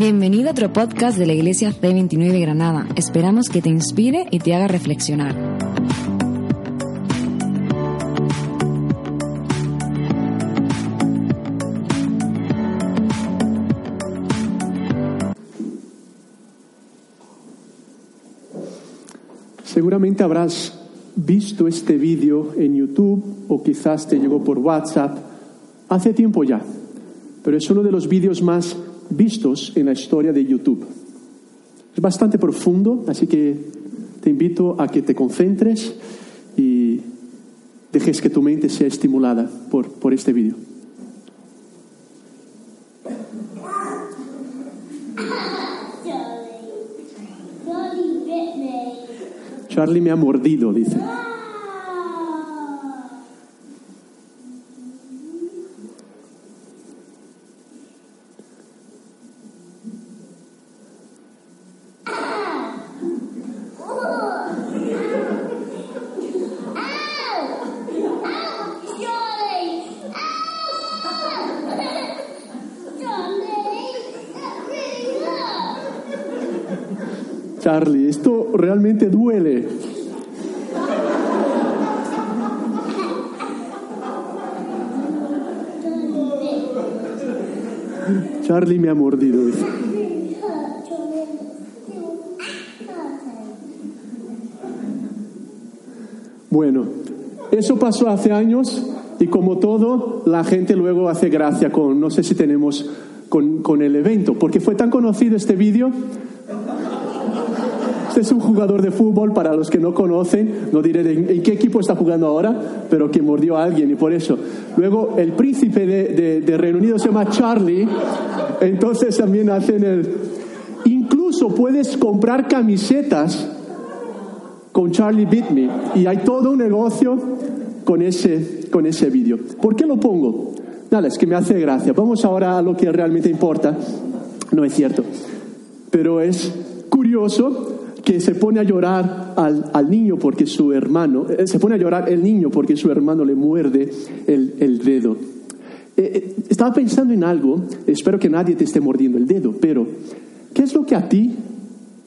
Bienvenido a otro podcast de la Iglesia C29 Granada. Esperamos que te inspire y te haga reflexionar. Seguramente habrás visto este vídeo en YouTube o quizás te llegó por WhatsApp hace tiempo ya, pero es uno de los vídeos más vistos en la historia de YouTube. Es bastante profundo, así que te invito a que te concentres y dejes que tu mente sea estimulada por, por este vídeo. Charlie me ha mordido, dice. Charlie, esto realmente duele. Charlie me ha mordido. Bueno, eso pasó hace años y como todo, la gente luego hace gracia con, no sé si tenemos, con, con el evento, porque fue tan conocido este vídeo este es un jugador de fútbol, para los que no conocen, no diré en qué equipo está jugando ahora, pero que mordió a alguien y por eso. Luego, el príncipe de, Reino Unido se llama Charlie, entonces también hacen el... Incluso puedes comprar camisetas con Charlie Beat Me y hay todo un negocio con ese, con ese vídeo. ¿Por qué lo pongo? Nada, es que me hace gracia. Vamos ahora a lo que realmente importa. No es cierto. Pero es curioso que se pone a llorar al, al niño porque su hermano, eh, se pone a llorar el niño porque su hermano le muerde el, el dedo. Eh, eh, estaba pensando en algo, espero que nadie te esté mordiendo el dedo, pero ¿qué es lo que a ti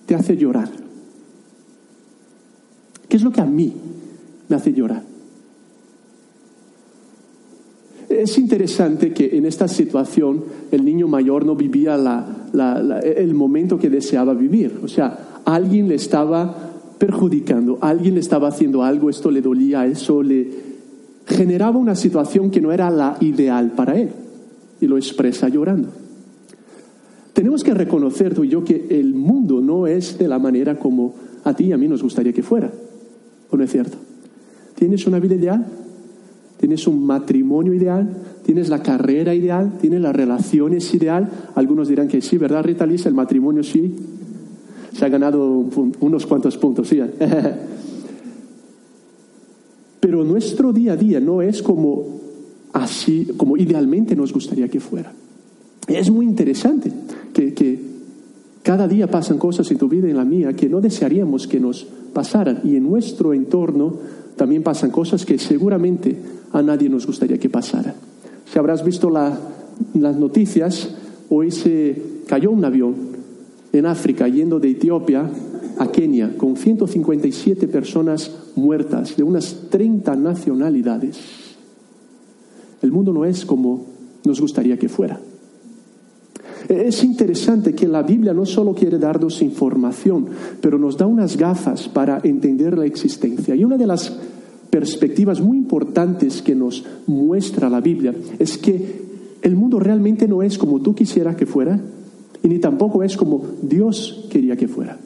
te hace llorar? ¿Qué es lo que a mí me hace llorar? Es interesante que en esta situación el niño mayor no vivía la- el momento que deseaba vivir. O sea, alguien le estaba perjudicando, alguien le estaba haciendo algo, esto le dolía, eso le generaba una situación que no era la ideal para él. Y lo expresa llorando. Tenemos que reconocer tú y yo que el mundo no es de la manera como a ti y a mí nos gustaría que fuera. ¿O no es cierto? ¿Tienes una vida ideal? ¿Tienes un matrimonio ideal? ¿Tienes la carrera ideal? ¿Tienes las relaciones ideal? Algunos dirán que sí, ¿verdad, Rita Lisa? El matrimonio sí. Se ha ganado unos cuantos puntos, sí. Pero nuestro día a día no es como así, como idealmente nos gustaría que fuera. Es muy interesante que, que cada día pasan cosas en tu vida y en la mía que no desearíamos que nos pasaran. Y en nuestro entorno también pasan cosas que seguramente a nadie nos gustaría que pasaran. Si habrás visto la- las noticias, hoy se cayó un avión en África yendo de Etiopía a Kenia con 157 personas muertas de unas 30 nacionalidades. El mundo no es como nos gustaría que fuera. Es interesante que la Biblia no solo quiere darnos información, pero nos da unas gafas para entender la existencia. Y una de las perspectivas muy importantes que nos muestra la Biblia es que el mundo realmente no es como tú quisieras que fuera y ni tampoco es como Dios quería que fuera.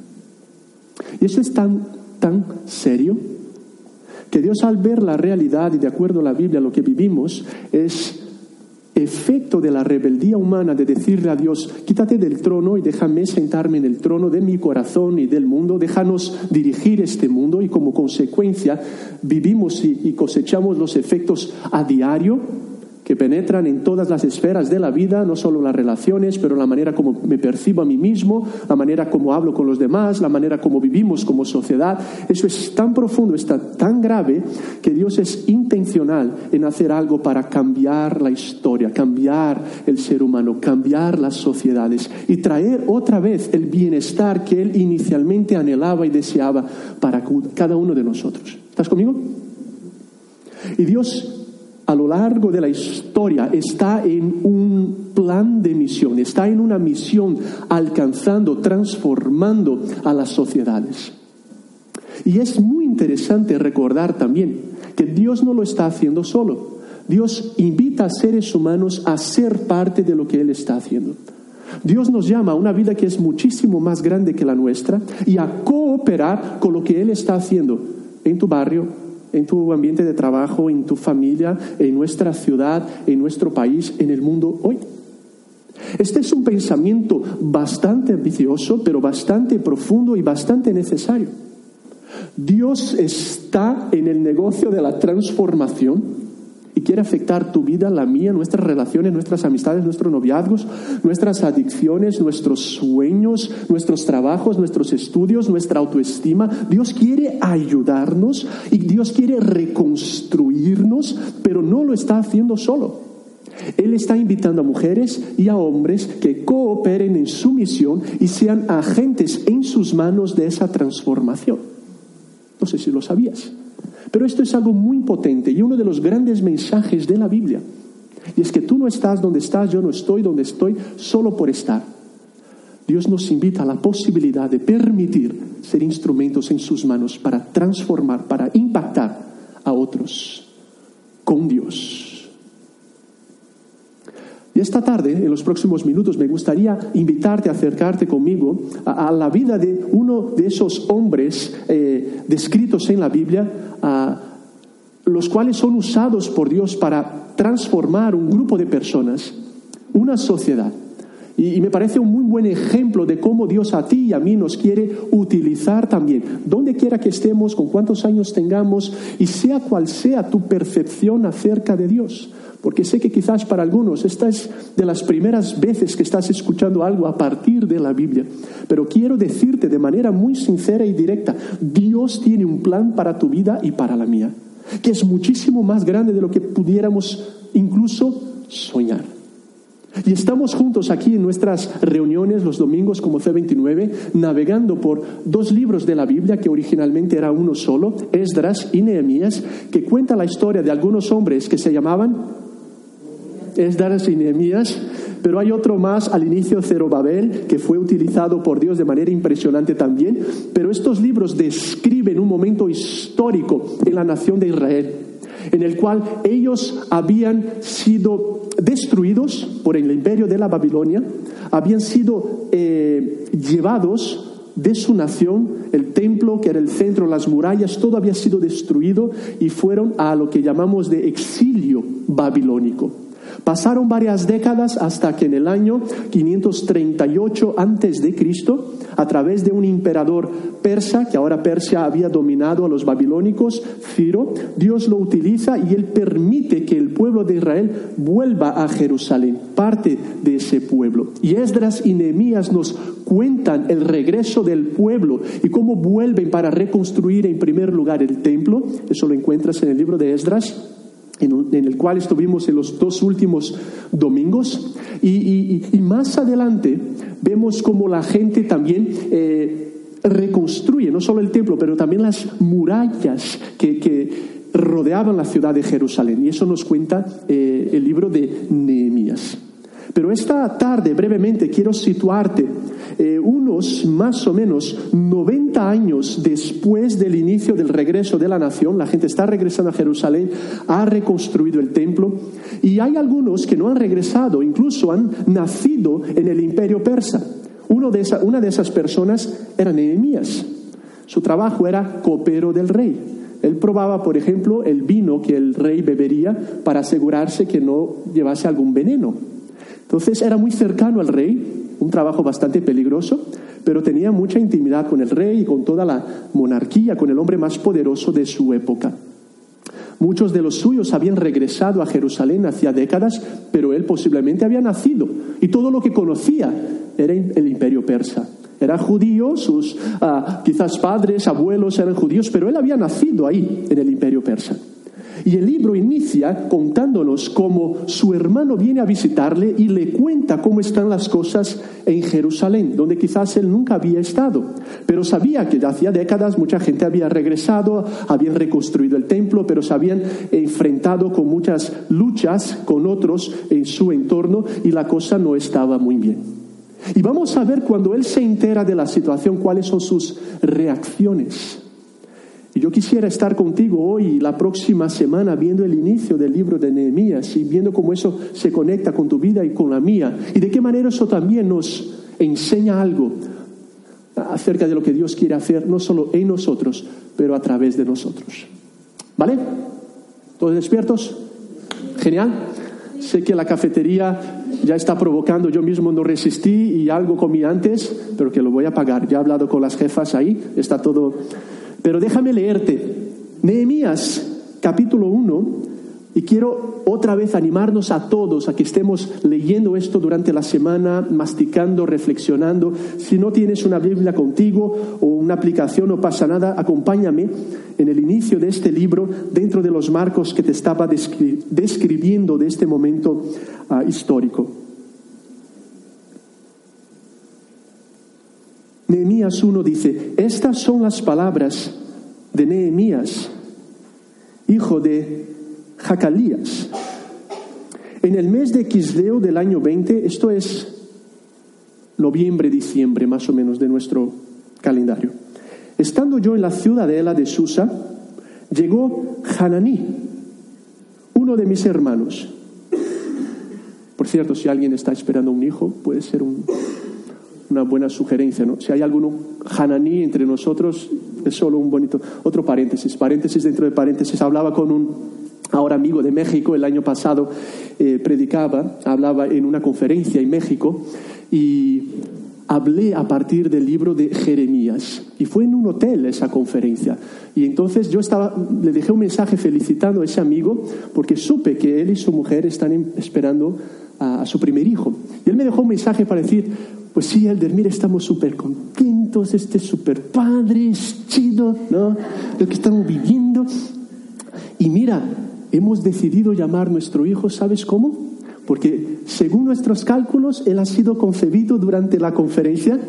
Y eso es tan, tan serio que Dios al ver la realidad y de acuerdo a la Biblia lo que vivimos es efecto de la rebeldía humana de decirle a Dios, quítate del trono y déjame sentarme en el trono de mi corazón y del mundo, déjanos dirigir este mundo y como consecuencia vivimos y, cosechamos los efectos a diario que penetran en todas las esferas de la vida, no solo las relaciones, pero la manera como me percibo a mí mismo, la manera como hablo con los demás, la manera como vivimos como sociedad. Eso es tan profundo, está tan grave, que Dios es intencional en hacer algo para cambiar la historia, cambiar el ser humano, cambiar las sociedades y traer otra vez el bienestar que Él inicialmente anhelaba y deseaba para cada uno de nosotros. ¿Estás conmigo? Y Dios a lo largo de la historia está en un plan de misión, está en una misión alcanzando, transformando a las sociedades. Y es muy interesante recordar también que Dios no lo está haciendo solo. Dios invita a seres humanos a ser parte de lo que Él está haciendo. Dios nos llama a una vida que es muchísimo más grande que la nuestra y a cooperar con lo que Él está haciendo en tu barrio, en tu ambiente de trabajo, en tu familia, en nuestra ciudad, en nuestro país, en el mundo hoy. Este es un pensamiento bastante ambicioso, pero bastante profundo y bastante necesario. Dios está en el negocio de la transformación y quiere afectar tu vida, la mía, nuestras relaciones, nuestras amistades, nuestros noviazgos, nuestras adicciones, nuestros sueños, nuestros trabajos, nuestros estudios, nuestra autoestima. Dios quiere ayudarnos y Dios quiere reconstruirnos, pero no lo está haciendo solo. Él está invitando a mujeres y a hombres que cooperen en su misión y sean agentes en sus manos de esa transformación. No sé si lo sabías. Pero esto es algo muy potente y uno de los grandes mensajes de la Biblia. Y es que tú no estás donde estás, yo no estoy donde estoy, solo por estar. Dios nos invita a la posibilidad de permitir ser instrumentos en sus manos para transformar, para impactar a otros con Dios. Y esta tarde, en los próximos minutos, me gustaría invitarte a acercarte conmigo a, la vida de uno de esos hombres eh, descritos en la Biblia, los cuales son usados por Dios para transformar un grupo de personas, una sociedad. Y, me parece un muy buen ejemplo de cómo Dios a ti y a mí nos quiere utilizar también, donde quiera que estemos, con cuántos años tengamos, y sea cual sea tu percepción acerca de Dios. Porque sé que quizás para algunos esta es de las primeras veces que estás escuchando algo a partir de la Biblia. Pero quiero decirte de manera muy sincera y directa, Dios tiene un plan para tu vida y para la mía, que es muchísimo más grande de lo que pudiéramos incluso soñar. Y estamos juntos aquí en nuestras reuniones los domingos como C29, navegando por dos libros de la Biblia que originalmente era uno solo, Esdras y Nehemías, que cuenta la historia de algunos hombres que se llamaban Esdras y Nehemías, pero hay otro más al inicio, Zerobabel, que fue utilizado por Dios de manera impresionante también. Pero estos libros describen un momento histórico en la nación de Israel, en el cual ellos habían sido destruidos por el imperio de la Babilonia, habían sido eh, llevados de su nación, el templo que era el centro, las murallas, todo había sido destruido y fueron a lo que llamamos de exilio babilónico. Pasaron varias décadas hasta que en el año 538 antes de Cristo, a través de un emperador persa, que ahora Persia había dominado a los babilónicos, Ciro, Dios lo utiliza y él permite que el pueblo de Israel vuelva a Jerusalén, parte de ese pueblo. Y Esdras y Nehemías nos cuentan el regreso del pueblo y cómo vuelven para reconstruir en primer lugar el templo. Eso lo encuentras en el libro de Esdras en, el cual estuvimos en los dos últimos domingos. Y, más adelante vemos cómo la gente también eh, reconstruye no solo el templo, pero también las murallas que, rodeaban la ciudad de Jerusalén. Y eso nos cuenta eh, el libro de Nehemías. Pero esta tarde, brevemente, quiero situarte eh, unos más o menos 90 años después del inicio del regreso de la nación. La gente está regresando a Jerusalén, ha reconstruido el templo y hay algunos que no han regresado, incluso han nacido en el imperio persa. Una de esas personas era Nehemías. Su trabajo era copero del rey. Él probaba, por ejemplo, el vino que el rey bebería para asegurarse que no llevase algún veneno. Entonces era muy cercano al rey, un trabajo bastante peligroso, pero tenía mucha intimidad con el rey y con toda la monarquía, con el hombre más poderoso de su época. Muchos de los suyos habían regresado a Jerusalén hacía décadas, pero él posiblemente había nacido y todo lo que conocía era el imperio persa. Era judío, sus ah, quizás padres, abuelos eran judíos, pero él había nacido ahí, en el imperio persa. Y el libro inicia contándonos cómo su hermano viene a visitarle y le cuenta cómo están las cosas en Jerusalén, donde quizás él nunca había estado. Pero sabía que hacía décadas mucha gente había regresado, habían reconstruido el templo, pero se habían enfrentado con muchas luchas con otros en su entorno y la cosa no estaba muy bien. Y vamos a ver cuando él se entera de la situación cuáles son sus reacciones. Y yo quisiera estar contigo hoy la próxima semana viendo el inicio del libro de Nehemías y viendo cómo eso se conecta con tu vida y con la mía y de qué manera eso también nos enseña algo acerca de lo que Dios quiere hacer, no solo en nosotros, pero a través de nosotros. ¿Vale? ¿Todos despiertos? Genial. Sé que la cafetería ya está provocando, yo mismo no resistí y algo comí antes, pero que lo voy a pagar. Ya he hablado con las jefas ahí, está todo. Pero déjame leerte. Nehemías, capítulo 1, y quiero otra vez animarnos a todos a que estemos leyendo esto durante la semana, masticando, reflexionando. Si no tienes una Biblia contigo o una aplicación, no pasa nada, acompáñame en el inicio de este libro, dentro de los marcos que te estaba describiendo de este momento ah, histórico. Nehemías 1 dice, estas son las palabras de Nehemías, hijo de Jacalías. En el mes de Quisleo del año 20, esto es noviembre, diciembre más o menos de nuestro calendario, estando yo en la ciudadela de Susa, llegó Hananí, uno de mis hermanos. Por cierto, si alguien está esperando un hijo, puede ser una buena sugerencia, ¿no? Si hay alguno Hananí entre nosotros, es solo un bonito. Otro paréntesis, paréntesis dentro de paréntesis. Hablaba con un ahora amigo de México, el año pasado eh, predicaba, hablaba en una conferencia en México y hablé a partir del libro de Jeremías. Y fue en un hotel esa conferencia. Y entonces yo estaba, le dejé un mensaje felicitando a ese amigo porque supe que él y su mujer están esperando a, su primer hijo. Y él me dejó un mensaje para decir, pues sí, Elder, mira, estamos súper contentos, este súper padre, es chido, ¿no? Lo que estamos viviendo. Y mira, hemos decidido llamar nuestro hijo, ¿sabes cómo? Porque según nuestros cálculos, él ha sido concebido durante la conferencia.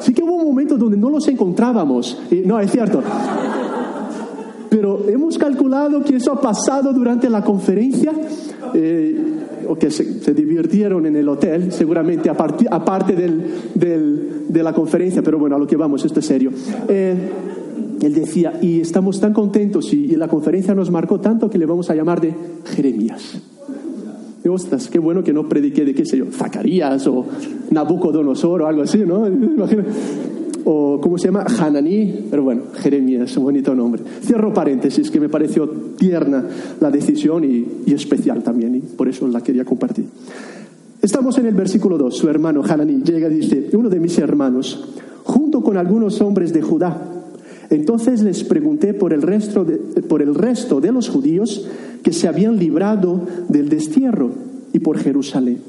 Sí que hubo un momento donde no los encontrábamos. no, es cierto. Pero hemos calculado que eso ha pasado durante la conferencia, eh, o que se, divirtieron en el hotel, seguramente, aparte de la conferencia, pero bueno, a lo que vamos, esto es serio. Eh, él decía, y estamos tan contentos y, la conferencia nos marcó tanto que le vamos a llamar de Jeremías. Ostras, qué bueno que no prediqué de qué sé yo, Zacarías o Nabucodonosor o algo así, ¿no? O, ¿cómo se llama? Hananí, pero bueno, Jeremías, un bonito nombre. Cierro paréntesis, que me pareció tierna la decisión y, y especial también, y por eso la quería compartir. Estamos en el versículo 2, su hermano Hananí llega y dice, uno de mis hermanos, junto con algunos hombres de Judá, entonces les pregunté por el, resto de, por el resto de los judíos que se habían librado del destierro y por Jerusalén.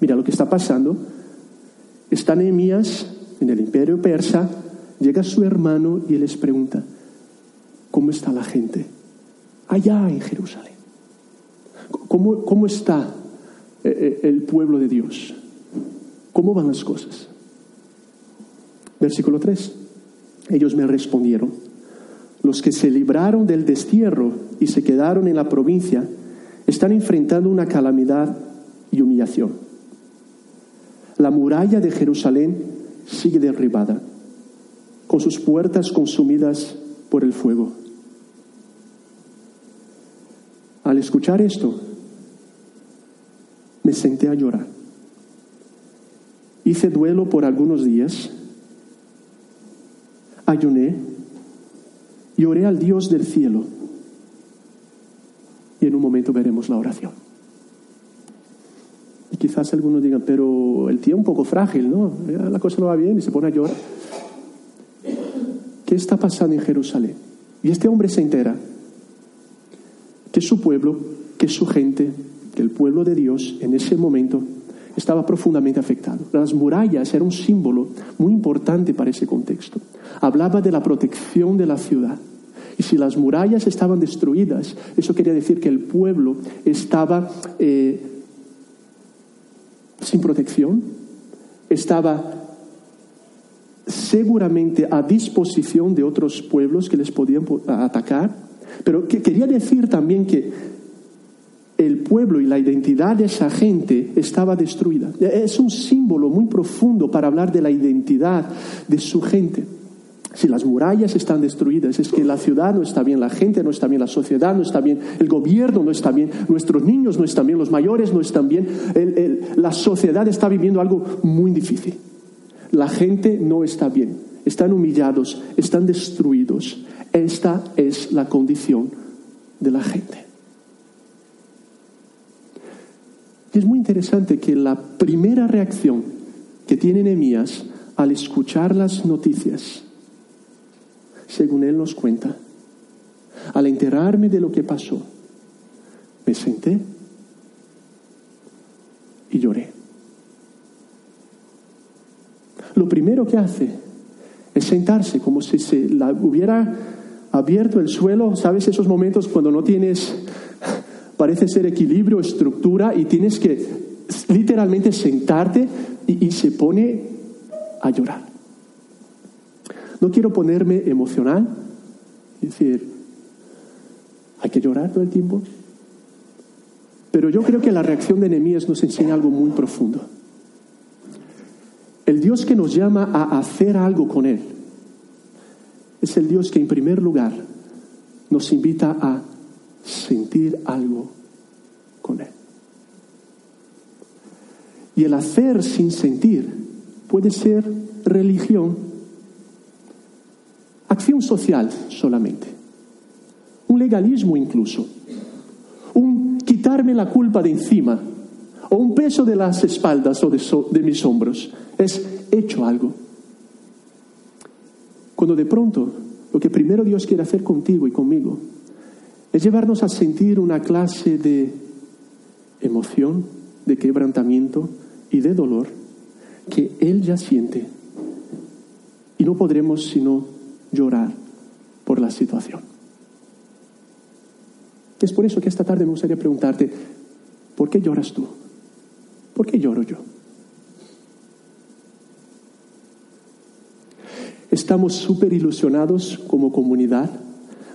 Mira lo que está pasando. Está Nehemías en el imperio persa, llega su hermano y les pregunta, ¿cómo está la gente? Allá en Jerusalén. ¿Cómo, cómo está eh, eh, el pueblo de Dios? ¿Cómo van las cosas? Versículo 3. Ellos me respondieron, los que se libraron del destierro y se quedaron en la provincia están enfrentando una calamidad y humillación. La muralla de Jerusalén sigue derribada, con sus puertas consumidas por el fuego. Al escuchar esto, me senté a llorar. Hice duelo por algunos días ayuné y oré al Dios del cielo. Y en un momento veremos la oración. Y quizás algunos digan, pero el tío es un poco frágil, ¿no? La cosa no va bien y se pone a llorar. ¿Qué está pasando en Jerusalén? Y este hombre se entera. que su pueblo, que su gente, que el pueblo de Dios en ese momento estaba profundamente afectado. Las murallas eran un símbolo muy importante para ese contexto. Hablaba de la protección de la ciudad. Y si las murallas estaban destruidas, eso quería decir que el pueblo estaba eh, sin protección, estaba seguramente a disposición de otros pueblos que les podían atacar, pero que quería decir también que el pueblo y la identidad de esa gente estaba destruida. Es un símbolo muy profundo para hablar de la identidad de su gente. Si las murallas están destruidas, es que la ciudad no está bien, la gente no está bien, la sociedad no está bien, el gobierno no está bien, nuestros niños no están bien, los mayores no están bien, la sociedad está viviendo algo muy difícil. La gente no está bien, están humillados, están destruidos. Esta es la condición de la gente. Y es muy interesante que la primera reacción que tiene Nehemías al escuchar las noticias, según él nos cuenta, al enterarme de lo que pasó, me senté y lloré. Lo primero que hace es sentarse como si se la hubiera abierto el suelo, ¿sabes? Esos momentos cuando no tienes parece ser equilibrio, estructura, y tienes que literalmente sentarte y, se pone a llorar. No quiero ponerme emocional, es decir, hay que llorar todo el tiempo. Pero yo creo que la reacción de Nehemías nos enseña algo muy profundo. El Dios que nos llama a hacer algo con Él es el Dios que en primer lugar nos invita a sentir algo con Él. Y el hacer sin sentir puede ser religión, acción social solamente, un legalismo incluso, un quitarme la culpa de encima o un peso de las espaldas o de, de mis hombros. Es hecho algo. Cuando de pronto lo que primero Dios quiere hacer contigo y conmigo es llevarnos a sentir una clase de emoción, de quebrantamiento y de dolor que Él ya siente. Y no podremos sino llorar por la situación. Es por eso que esta tarde me gustaría preguntarte, ¿por qué lloras tú? ¿Por qué lloro yo? Estamos súper ilusionados como comunidad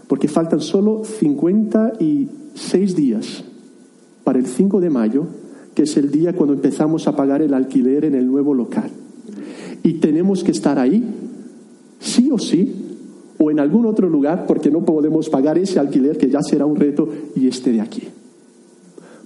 porque faltan solo 56 días para el 5 de mayo, que es el día cuando empezamos a pagar el alquiler en el nuevo local. Y tenemos que estar ahí, sí o sí, o en algún otro lugar, porque no podemos pagar ese alquiler que ya será un reto y este de aquí.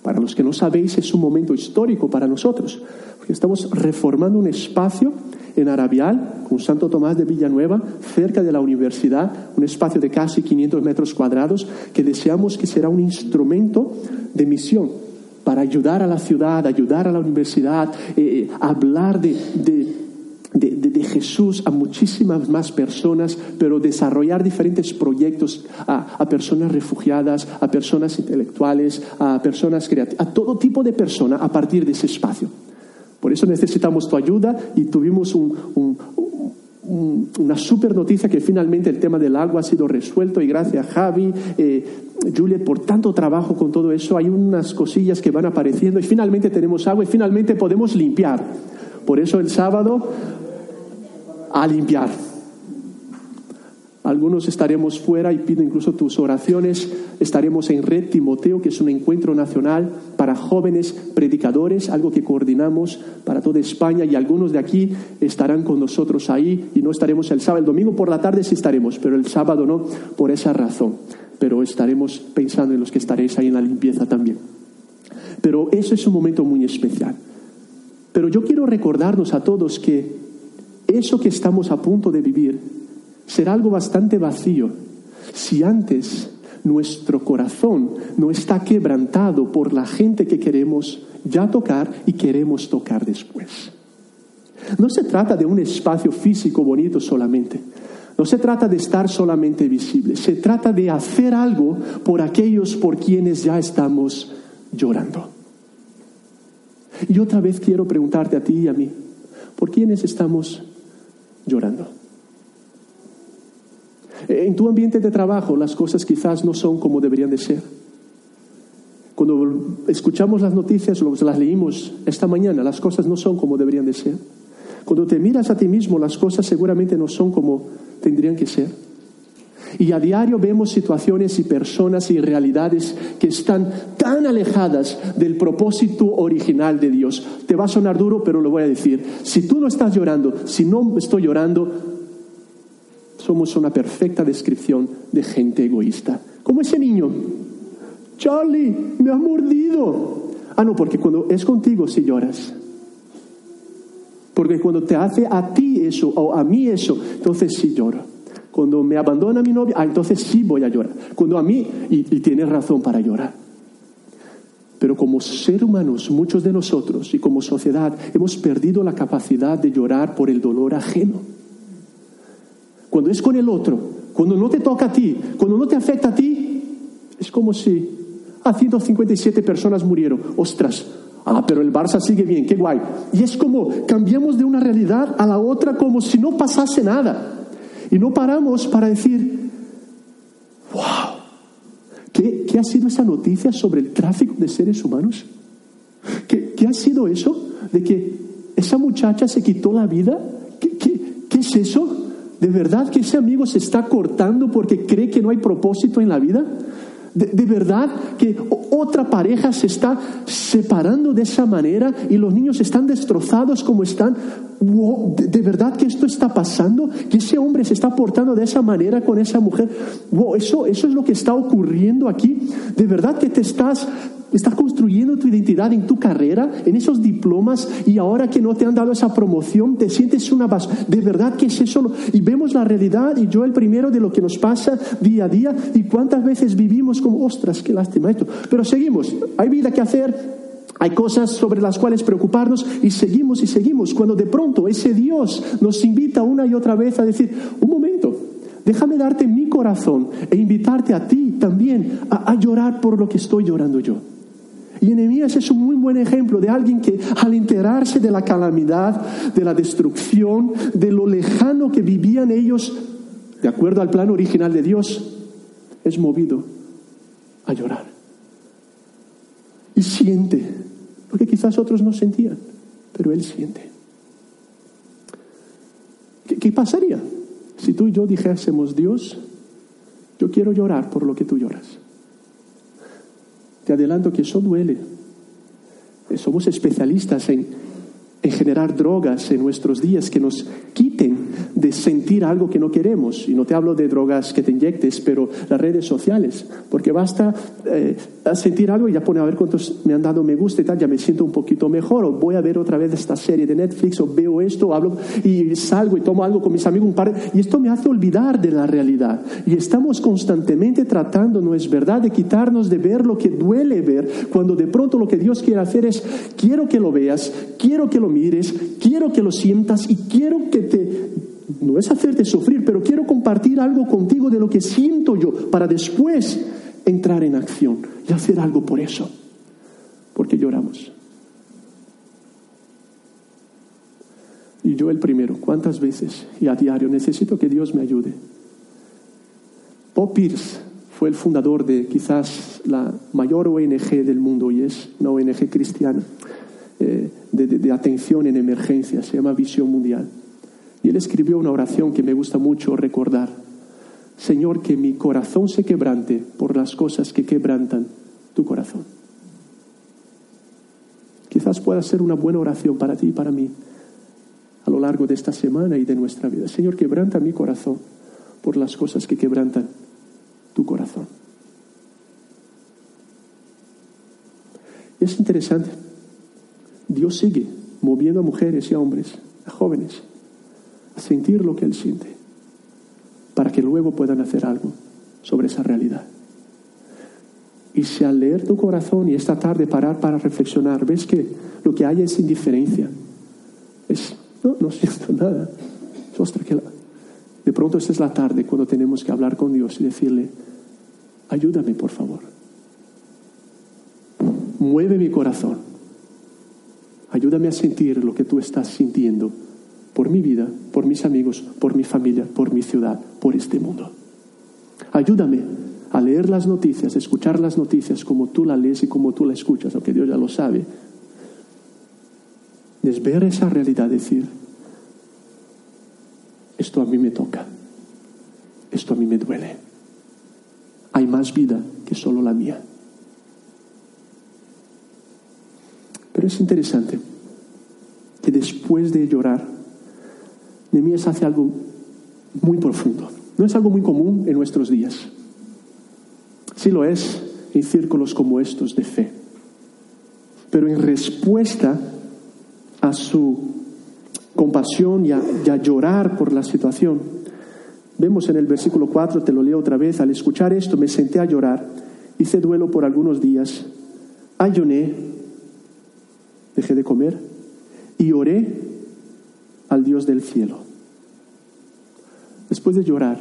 Para los que no sabéis, es un momento histórico para nosotros, porque estamos reformando un espacio en Arabial, con Santo Tomás de Villanueva, cerca de la universidad, un espacio de casi 500 metros cuadrados, que deseamos que será un instrumento de misión para ayudar a la ciudad, ayudar a la universidad, eh, eh, hablar de, Jesús a muchísimas más personas, pero desarrollar diferentes proyectos a, a, personas refugiadas, a personas intelectuales, a personas creativas, a todo tipo de personas a partir de ese espacio. Por eso necesitamos tu ayuda y tuvimos una super noticia que finalmente el tema del agua ha sido resuelto y gracias a Javi, eh, Juliet, por tanto trabajo con todo eso, hay unas cosillas que van apareciendo y finalmente tenemos agua y finalmente podemos limpiar. Por eso el sábado a limpiar. Algunos estaremos fuera y pido incluso tus oraciones. Estaremos en Red Timoteo, que es un encuentro nacional para jóvenes predicadores, algo que coordinamos para toda España y algunos de aquí estarán con nosotros ahí y no estaremos el sábado. El domingo por la tarde sí estaremos, pero el sábado no, por esa razón. Pero estaremos pensando en los que estaréis ahí en la limpieza también. Pero eso es un momento muy especial. Pero yo quiero recordarnos a todos que eso que estamos a punto de vivir será algo bastante vacío si antes nuestro corazón no está quebrantado por la gente que queremos ya tocar y queremos tocar después. No se trata de un espacio físico bonito solamente. No se trata de estar solamente visible, se trata de hacer algo por aquellos por quienes ya estamos llorando. Y otra vez quiero preguntarte a ti y a mí, ¿por quiénes estamos llorando? En tu ambiente de trabajo las cosas quizás no son como deberían de ser. Cuando escuchamos las noticias, las leímos esta mañana, las cosas no son como deberían de ser. Cuando te miras a ti mismo, las cosas seguramente no son como tendrían que ser. Y a diario vemos situaciones y personas y realidades que están tan alejadas del propósito original de Dios. Te va a sonar duro, pero lo voy a decir. Si tú no estás llorando, si no estoy llorando, somos una perfecta descripción de gente egoísta. Como ese niño. Charlie, me ha mordido. Ah, no, porque cuando es contigo si lloras. Porque cuando te hace a ti eso o a mí eso, entonces sí lloro. Cuando me abandona mi novia, ah, entonces sí voy a llorar. Cuando a mí, y, y tienes razón para llorar. Pero como seres humanos, muchos de nosotros y como sociedad, hemos perdido la capacidad de llorar por el dolor ajeno. Cuando es con el otro, cuando no te toca a ti, cuando no te afecta a ti, es como si a 157 personas murieron. Ostras, ah, pero el Barça sigue bien, qué guay. Y es como cambiamos de una realidad a la otra como si no pasase nada. Y no paramos para decir, wow, ¿qué, ha sido esa noticia sobre el tráfico de seres humanos? ¿Qué, ha sido eso? ¿De que esa muchacha se quitó la vida? ¿Qué, qué es eso? ¿De verdad que ese amigo se está cortando porque cree que no hay propósito en la vida? De, verdad que otra pareja se está separando de esa manera y los niños están destrozados como están. de, verdad que esto está pasando, que ese hombre se está portando de esa manera con esa mujer. eso, eso es lo que está ocurriendo aquí. De verdad que te estás Estás construyendo tu identidad en tu carrera, en esos diplomas, y ahora que no te han dado esa promoción, te sientes una base. De verdad que es eso. Y vemos la realidad, y yo el primero de lo que nos pasa día a día, y cuántas veces vivimos como, ostras, qué lástima esto. Pero seguimos, hay vida que hacer, hay cosas sobre las cuales preocuparnos y seguimos y seguimos. Cuando de pronto ese Dios nos invita una y otra vez a decir, un momento, déjame darte mi corazón e invitarte a ti también a, a llorar por lo que estoy llorando yo. Y Enemías es un muy buen ejemplo de alguien que al enterarse de la calamidad, de la destrucción, de lo lejano que vivían ellos, de acuerdo al plan original de Dios, es movido a llorar. Y siente, porque quizás otros no sentían, pero él siente. ¿Qué, qué pasaría si tú y yo dijésemos, Dios, yo quiero llorar por lo que tú lloras? Te adelanto que eso duele. Somos especialistas en, en generar drogas en nuestros días que nos quiten de sentir algo que no queremos. Y no te hablo de drogas que te inyectes, pero las redes sociales. Porque basta eh, sentir algo y ya pone a ver cuántos me han dado me gusta y tal, ya me siento un poquito mejor. O voy a ver otra vez esta serie de Netflix, o veo esto, hablo y salgo y tomo algo con mis amigos, un par y esto me hace olvidar de la realidad. Y estamos constantemente tratando, no es verdad, de quitarnos de ver lo que duele ver, cuando de pronto lo que Dios quiere hacer es, quiero que lo veas, quiero que lo mires, quiero que lo sientas y quiero que te no es hacerte sufrir, pero quiero compartir algo contigo de lo que siento yo para después entrar en acción y hacer algo por eso. Porque lloramos. Y yo el primero, ¿cuántas veces y a diario necesito que Dios me ayude? Bob Pierce fue el fundador de quizás la mayor ONG del mundo y es una ONG cristiana eh, de atención en emergencias, se llama Visión Mundial. Y él escribió una oración que me gusta mucho recordar. Señor, que mi corazón se quebrante por las cosas que quebrantan tu corazón. Quizás pueda ser una buena oración para ti y para mí a lo largo de esta semana y de nuestra vida. Señor, quebranta mi corazón por las cosas que quebrantan tu corazón. Es interesante. Dios sigue moviendo a mujeres y a hombres, a jóvenes, sentir lo que Él siente, para que luego puedan hacer algo sobre esa realidad. Y si al leer tu corazón y esta tarde parar para reflexionar, ves que lo que hay es indiferencia, es, no, no siento nada, ostras, que De pronto esta es la tarde cuando tenemos que hablar con Dios y decirle, ayúdame por favor. Mueve mi corazón. Ayúdame a sentir lo que tú estás sintiendo por mi vida, por mis amigos, por mi familia, por mi ciudad, por este mundo. Ayúdame a leer las noticias, escuchar las noticias como tú las lees y como tú las escuchas, aunque Dios ya lo sabe. Es ver esa realidad, decir, esto a mí me toca, esto a mí me duele. Hay más vida que solo la mía. Pero es interesante que después de llorar, Nehemías hace algo muy profundo. No es algo muy común en nuestros días. Sí lo es en círculos como estos de fe. Pero en respuesta a su compasión y a, llorar por la situación, vemos en el versículo 4, te lo leo otra vez, al escuchar esto me senté a llorar, hice duelo por algunos días, ayuné, dejé de comer y oré al Dios del cielo. Después de llorar,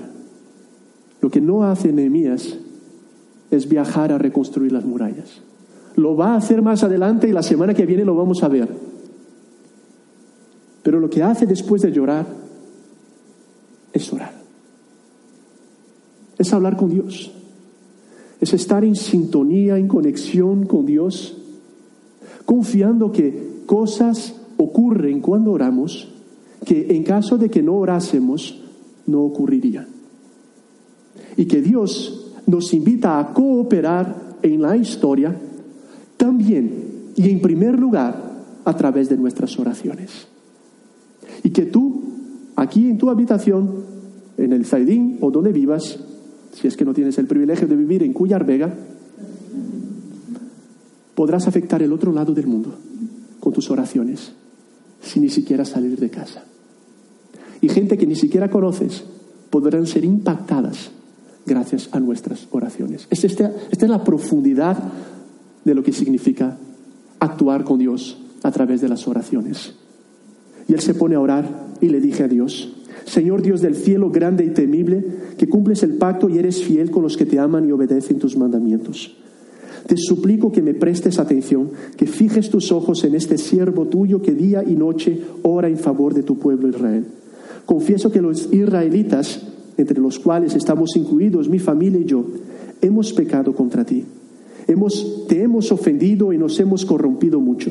lo que no hace Nehemías es viajar a reconstruir las murallas. Lo va a hacer más adelante y la semana que viene lo vamos a ver. Pero lo que hace después de llorar es orar. Es hablar con Dios. Es estar en sintonía, en conexión con Dios, confiando que cosas ocurren cuando oramos que en caso de que no orásemos, no ocurrirían. Y que Dios nos invita a cooperar en la historia también y en primer lugar a través de nuestras oraciones. Y que tú, aquí en tu habitación, en el Zaidín o donde vivas, si es que no tienes el privilegio de vivir en Cuyar Vega, podrás afectar el otro lado del mundo con tus oraciones, sin ni siquiera salir de casa. Y gente que ni siquiera conoces podrán ser impactadas gracias a nuestras oraciones. Esta, esta es la profundidad de lo que significa actuar con Dios a través de las oraciones. Y él se pone a orar y le dije a Dios, Señor Dios del cielo grande y temible, que cumples el pacto y eres fiel con los que te aman y obedecen tus mandamientos. Te suplico que me prestes atención, que fijes tus ojos en este siervo tuyo que día y noche ora en favor de tu pueblo Israel. Confieso que los israelitas, entre los cuales estamos incluidos mi familia y yo, hemos pecado contra ti. Hemos, te hemos ofendido y nos hemos corrompido mucho.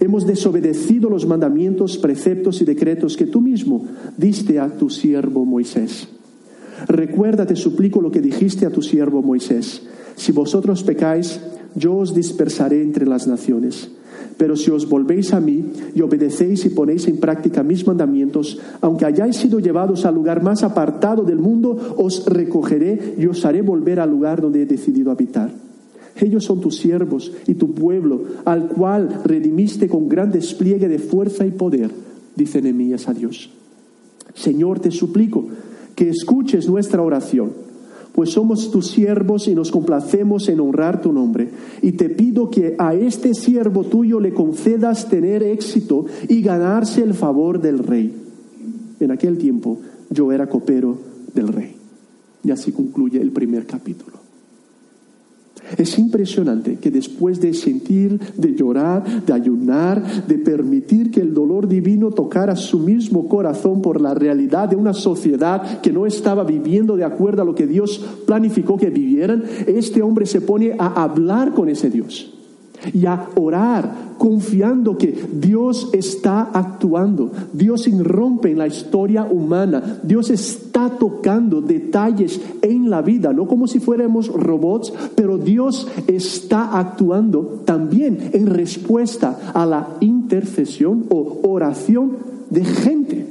Hemos desobedecido los mandamientos, preceptos y decretos que tú mismo diste a tu siervo Moisés. Recuerda, te suplico lo que dijiste a tu siervo Moisés. Si vosotros pecáis, yo os dispersaré entre las naciones. Pero si os volvéis a mí y obedecéis y ponéis en práctica mis mandamientos, aunque hayáis sido llevados al lugar más apartado del mundo, os recogeré y os haré volver al lugar donde he decidido habitar. Ellos son tus siervos y tu pueblo, al cual redimiste con gran despliegue de fuerza y poder, dice Nehemías a Dios. Señor, te suplico que escuches nuestra oración pues somos tus siervos y nos complacemos en honrar tu nombre. Y te pido que a este siervo tuyo le concedas tener éxito y ganarse el favor del rey. En aquel tiempo yo era copero del rey. Y así concluye el primer capítulo. Es impresionante que después de sentir, de llorar, de ayunar, de permitir que el dolor divino tocara su mismo corazón por la realidad de una sociedad que no estaba viviendo de acuerdo a lo que Dios planificó que vivieran, este hombre se pone a hablar con ese Dios y a orar confiando que Dios está actuando, Dios irrumpe en la historia humana, Dios está tocando detalles en la vida, no como si fuéramos robots, pero Dios está actuando también en respuesta a la intercesión o oración de gente.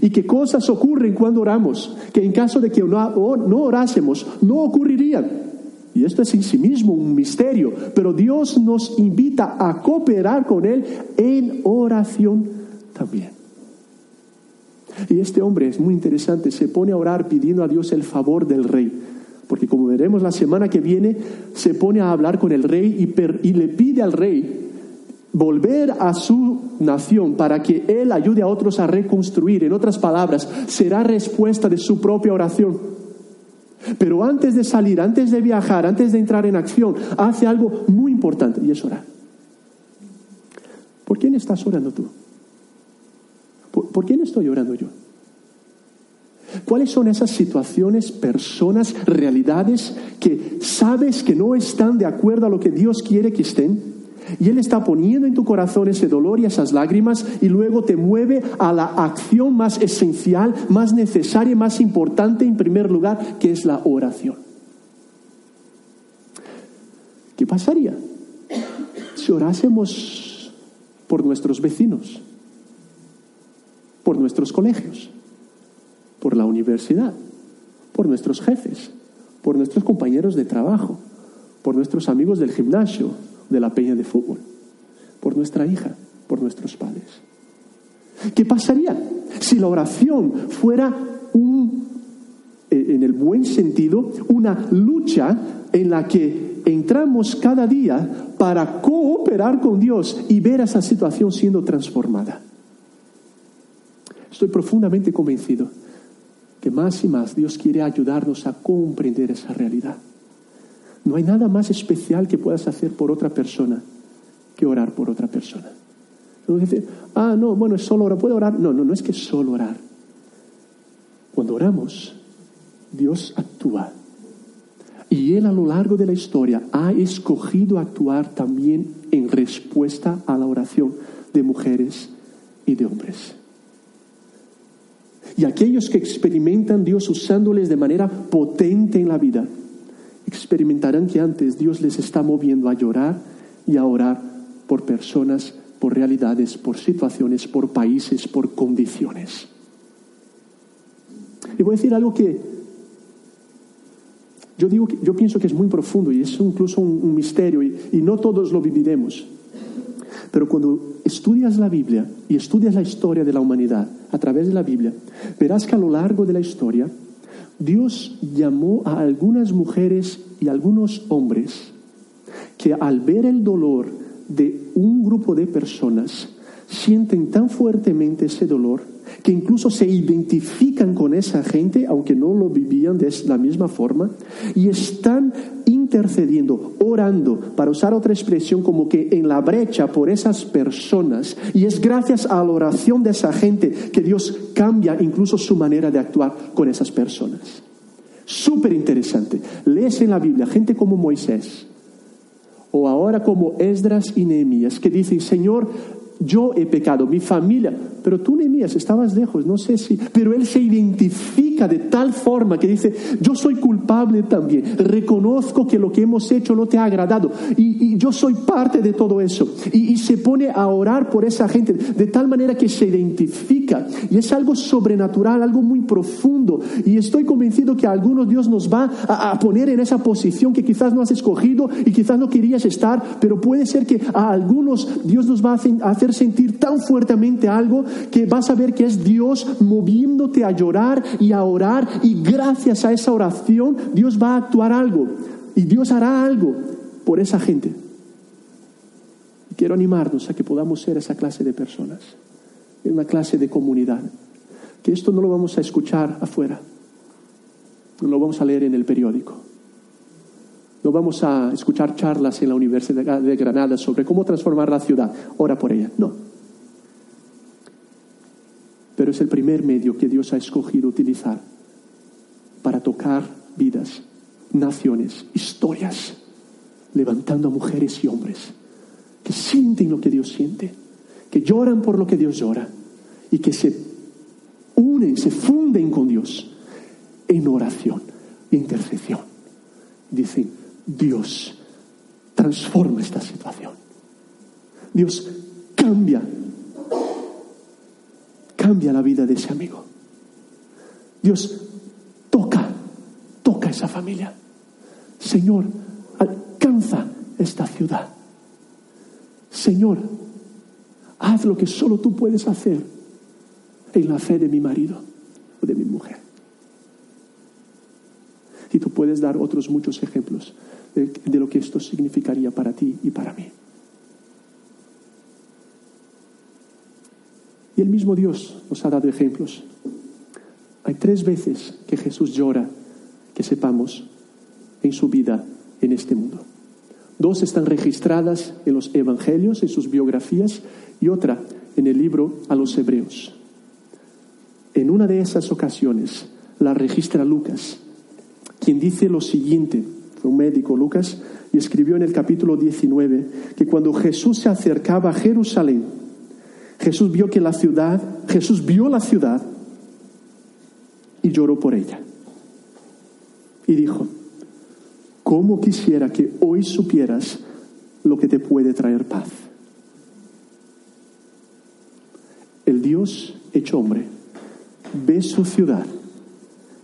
Y que cosas ocurren cuando oramos, que en caso de que no, no orásemos, no ocurrirían. Y esto es en sí mismo un misterio, pero Dios nos invita a cooperar con Él en oración también. Y este hombre es muy interesante, se pone a orar pidiendo a Dios el favor del rey, porque como veremos la semana que viene, se pone a hablar con el rey y, y le pide al rey volver a su nación para que Él ayude a otros a reconstruir. En otras palabras, será respuesta de su propia oración. Pero antes de salir, antes de viajar, antes de entrar en acción, hace algo muy importante y es orar. ¿Por quién estás orando tú? ¿Por, quién estoy orando yo? ¿Cuáles son esas situaciones, personas, realidades que sabes que no están de acuerdo a lo que Dios quiere que estén? Y Él está poniendo en tu corazón ese dolor y esas lágrimas y luego te mueve a la acción más esencial, más necesaria más importante en primer lugar, que es la oración. ¿Qué pasaría si orásemos por nuestros vecinos, por nuestros colegios, por la universidad, por nuestros jefes, por nuestros compañeros de trabajo, por nuestros amigos del gimnasio, de la peña de fútbol, por nuestra hija, por nuestros padres. ¿Qué pasaría si la oración fuera un, eh, en el buen sentido, una lucha en la que entramos cada día para cooperar con Dios y ver esa situación siendo transformada? Estoy profundamente convencido que más y más Dios quiere ayudarnos a comprender esa realidad. No hay nada más especial que puedas hacer por otra persona que orar por otra persona. Ah, no, bueno, es solo orar, ¿puedo orar? No, no, no es que es solo orar. Cuando oramos, Dios actúa. Y Él a lo largo de la historia ha escogido actuar también en respuesta a la oración de mujeres y de hombres. Y aquellos que experimentan Dios usándoles de manera potente en la vida, experimentarán que antes Dios les está moviendo a llorar y a orar por personas, por realidades, por situaciones, por países, por condiciones. Y voy a decir algo que yo digo yo pienso que es muy profundo y es incluso un, misterio y, y no todos lo viviremos. Pero cuando estudias la Biblia y estudias la historia de la humanidad a través de la Biblia, verás que a lo largo de la historia Dios llamó a algunas mujeres y algunos hombres que al ver el dolor de un grupo de personas, sienten tan fuertemente ese dolor que incluso se identifican con esa gente, aunque no lo vivían de la misma forma, y están intercediendo, orando, para usar otra expresión como que en la brecha por esas personas, y es gracias a la oración de esa gente que Dios cambia incluso su manera de actuar con esas personas. Súper interesante. Lees en la Biblia gente como Moisés, o ahora como Esdras y Nehemías, que dicen, Señor, yo he pecado, mi familia, pero tú, Nehemías, estabas lejos, no sé si, pero él se identifica de tal forma que dice, yo soy culpable también, reconozco que lo que hemos hecho no te ha agradado y, yo soy parte de todo eso. Y, se pone a orar por esa gente de tal manera que se identifica y es algo sobrenatural, algo muy profundo. Y estoy convencido que a algunos Dios nos va a, poner en esa posición que quizás no has escogido y quizás no querías estar, pero puede ser que a algunos Dios nos va a hacer sentir tan fuertemente algo que vas a ver que es Dios moviéndote a llorar y a orar y gracias a esa oración Dios va a actuar algo y Dios hará algo por esa gente. Quiero animarnos a que podamos ser esa clase de personas, una clase de comunidad, que esto no lo vamos a escuchar afuera, no lo vamos a leer en el periódico. No vamos a escuchar charlas en la Universidad de Granada sobre cómo transformar la ciudad. Ora por ella. No pero es el primer medio que Dios ha escogido utilizar para tocar vidas, naciones, historias, levantando a mujeres y hombres que sienten lo que Dios siente, que lloran por lo que Dios llora y que se unen, se funden con Dios en oración, intercesión. Dicen, Dios transforma esta situación. Dios cambia cambia la vida de ese amigo. Dios toca, toca esa familia. Señor, alcanza esta ciudad. Señor, haz lo que solo tú puedes hacer en la fe de mi marido o de mi mujer. Puedes dar otros muchos ejemplos de, de lo que esto significaría para ti y para mí. Y el mismo Dios nos ha dado ejemplos. Hay tres veces que Jesús llora, que sepamos, en su vida en este mundo. Dos están registradas en los evangelios, en sus biografías, y otra en el libro a los hebreos. En una de esas ocasiones la registra Lucas, quien dice lo siguiente, fue un médico Lucas, y escribió en el capítulo 19 que cuando Jesús se acercaba a Jerusalén, Jesús vio que la ciudad, Jesús vio la ciudad y lloró por ella. Y dijo, ¿cómo quisiera que hoy supieras lo que te puede traer paz? El Dios hecho hombre ve su ciudad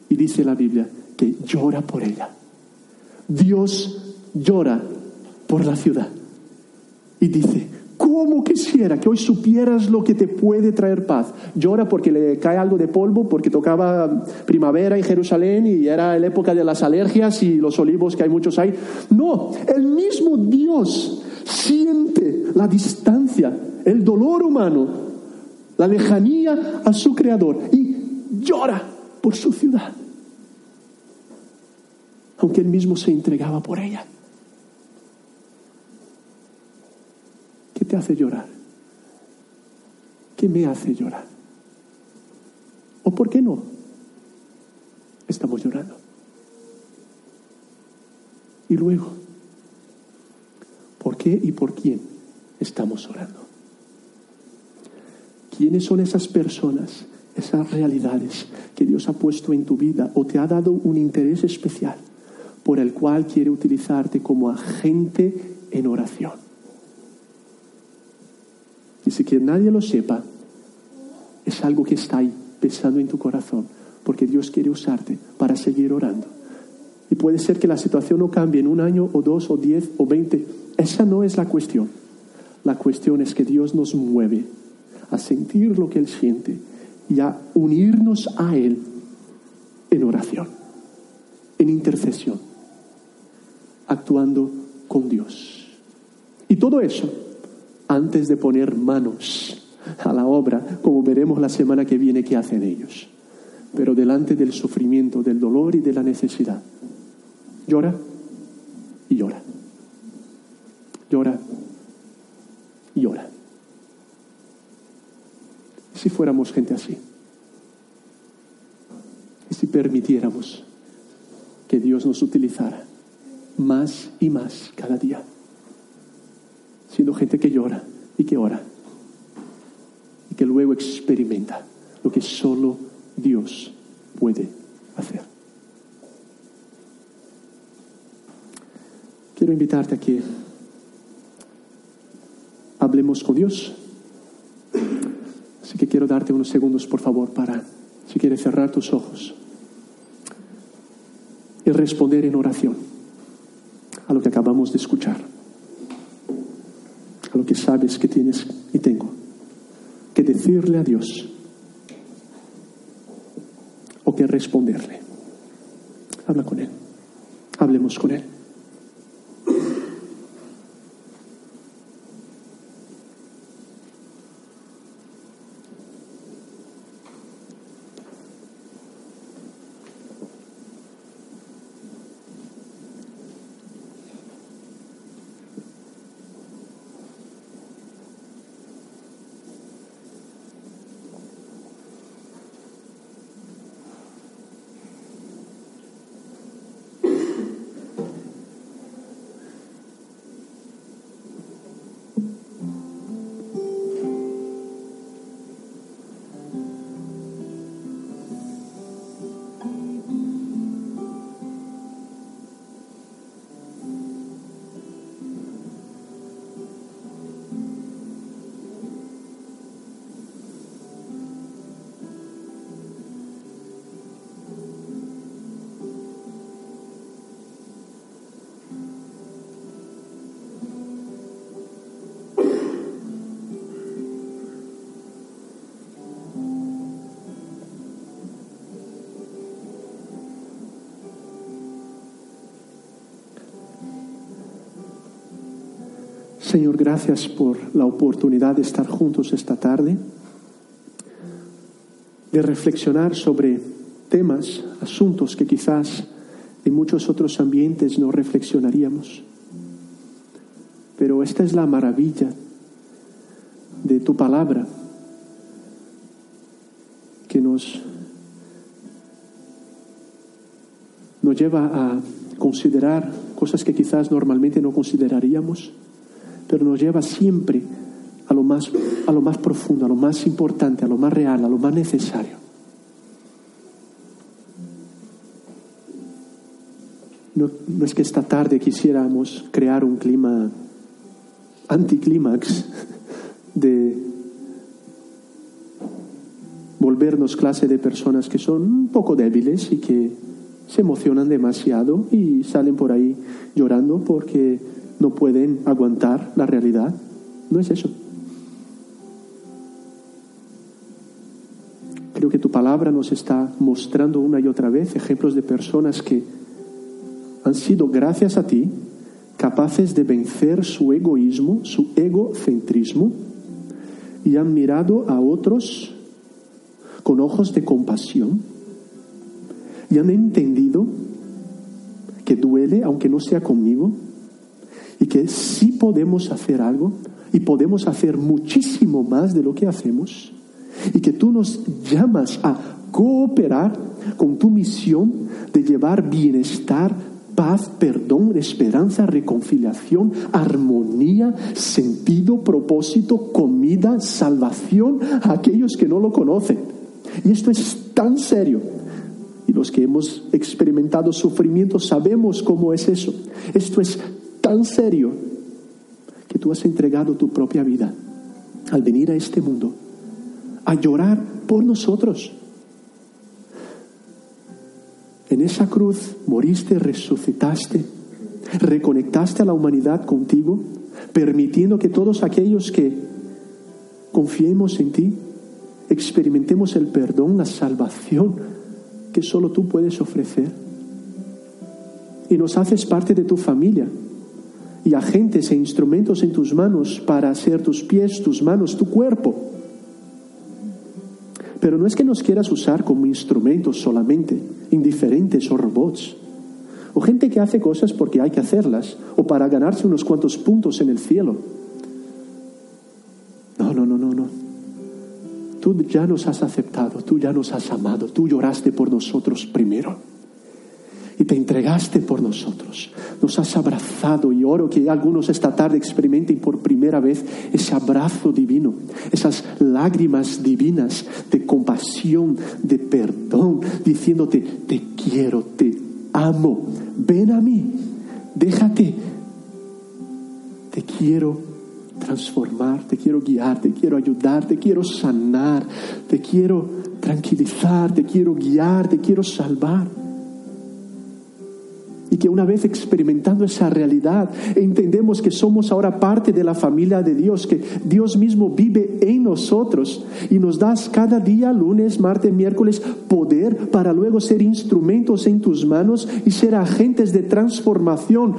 y dice la Biblia que llora por ella. Dios llora por la ciudad y dice, ¿cómo quisiera que hoy supieras lo que te puede traer paz? Llora porque le cae algo de polvo, porque tocaba primavera en Jerusalén y era la época de las alergias y los olivos que hay muchos ahí. No, el mismo Dios siente la distancia, el dolor humano, la lejanía a su creador y llora por su ciudad aunque él mismo se entregaba por ella. ¿Qué te hace llorar? ¿Qué me hace llorar? ¿O por qué no? Estamos llorando. Y luego, ¿por qué y por quién estamos orando? ¿Quiénes son esas personas, esas realidades que Dios ha puesto en tu vida o te ha dado un interés especial? Por el cual quiere utilizarte como agente en oración. Y si que nadie lo sepa, es algo que está ahí, pensando en tu corazón, porque Dios quiere usarte para seguir orando. Y puede ser que la situación no cambie en un año o dos o diez o veinte. Esa no es la cuestión. La cuestión es que Dios nos mueve a sentir lo que Él siente y a unirnos a Él en oración, en intercesión actuando con Dios. Y todo eso antes de poner manos a la obra, como veremos la semana que viene que hacen ellos. Pero delante del sufrimiento, del dolor y de la necesidad, llora y llora. Llora y llora. Si fuéramos gente así, y si permitiéramos que Dios nos utilizara más y más cada día. Siendo gente que llora y que ora y que luego experimenta lo que solo Dios puede hacer. Quiero invitarte a que hablemos con Dios. Así que quiero darte unos segundos, por favor, para, si quieres, cerrar tus ojos y responder en oración a lo que acabamos de escuchar, a lo que sabes que tienes y tengo que decirle a Dios o que responderle. Habla con Él, hablemos con Él. Señor, gracias por la oportunidad de estar juntos esta tarde. de reflexionar sobre temas, asuntos que quizás en muchos otros ambientes no reflexionaríamos. Pero esta es la maravilla de tu palabra que nos, nos lleva a considerar cosas que quizás normalmente no consideraríamos, pero nos lleva siempre a lo más, a lo más profundo, a lo más importante, a lo más real, a lo más necesario. No, no es que esta tarde quisiéramos crear un clima anticlímax de volvernos clase de personas que son un poco débiles y que se emocionan demasiado y salen por ahí llorando porque no pueden aguantar la realidad. No es eso. Creo que tu palabra nos está mostrando una y otra vez ejemplos de personas que han sido, gracias a ti, capaces de vencer su egoísmo, su egocentrismo, y han mirado a otros con ojos de compasión y han entendido que duele aunque no sea conmigo que sí podemos hacer algo y podemos hacer muchísimo más de lo que hacemos y que tú nos llamas a cooperar con tu misión de llevar bienestar, paz, perdón, esperanza, reconciliación, armonía, sentido, propósito, comida, salvación a aquellos que no lo conocen. Y esto es tan serio y los que hemos experimentado sufrimiento sabemos cómo es eso. Esto es tan serio que tú has entregado tu propia vida al venir a este mundo a llorar por nosotros. En esa cruz moriste, resucitaste, reconectaste a la humanidad contigo, permitiendo que todos aquellos que confiemos en ti experimentemos el perdón, la salvación, que solo tú puedes ofrecer. Y nos haces parte de tu familia y agentes e instrumentos en tus manos para hacer tus pies, tus manos, tu cuerpo. Pero no es que nos quieras usar como instrumentos solamente, indiferentes o robots, o gente que hace cosas porque hay que hacerlas, o para ganarse unos cuantos puntos en el cielo. No, no, no, no, no. Tú ya nos has aceptado, tú ya nos has amado, tú lloraste por nosotros primero te entregaste por nosotros. Nos has abrazado y oro que algunos esta tarde experimenten por primera vez ese abrazo divino, esas lágrimas divinas de compasión, de perdón, diciéndote, te quiero, te amo, ven a mí, déjate, te quiero transformar, te quiero guiar, te quiero ayudar, te quiero sanar, te quiero tranquilizar, te quiero guiar, te quiero salvar. Que una vez experimentando esa realidad, entendemos que somos ahora parte de la familia de Dios, que Dios mismo vive en nosotros y nos das cada día, lunes, martes, miércoles, poder para luego ser instrumentos en tus manos y ser agentes de transformación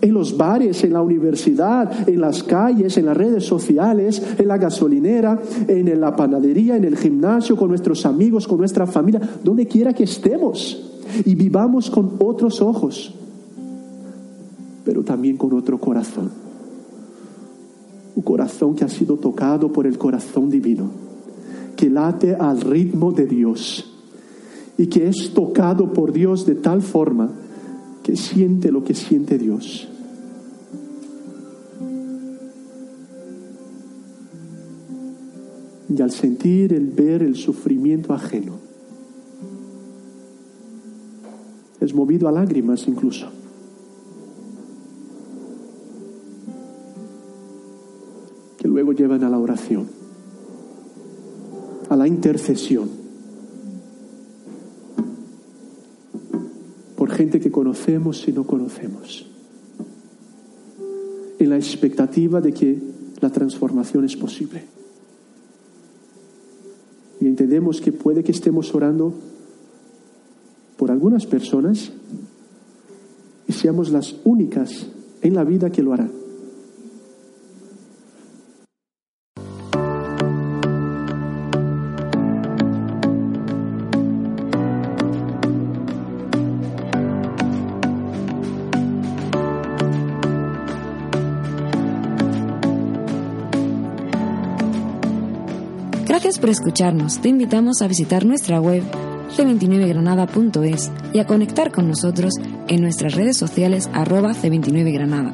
en los bares, en la universidad, en las calles, en las redes sociales, en la gasolinera, en la panadería, en el gimnasio, con nuestros amigos, con nuestra familia, donde quiera que estemos. Y vivamos con otros ojos, pero también con otro corazón. Un corazón que ha sido tocado por el corazón divino, que late al ritmo de Dios y que es tocado por Dios de tal forma que siente lo que siente Dios. y al sentir el ver el sufrimiento ajeno, es movido a lágrimas incluso. Llevan a la oración, a la intercesión, por gente que conocemos y no conocemos, en la expectativa de que la transformación es posible. Y entendemos que puede que estemos orando por algunas personas y seamos las únicas en la vida que lo harán. Por escucharnos. Te invitamos a visitar nuestra web c29granada.es y a conectar con nosotros en nuestras redes sociales arroba c29granada.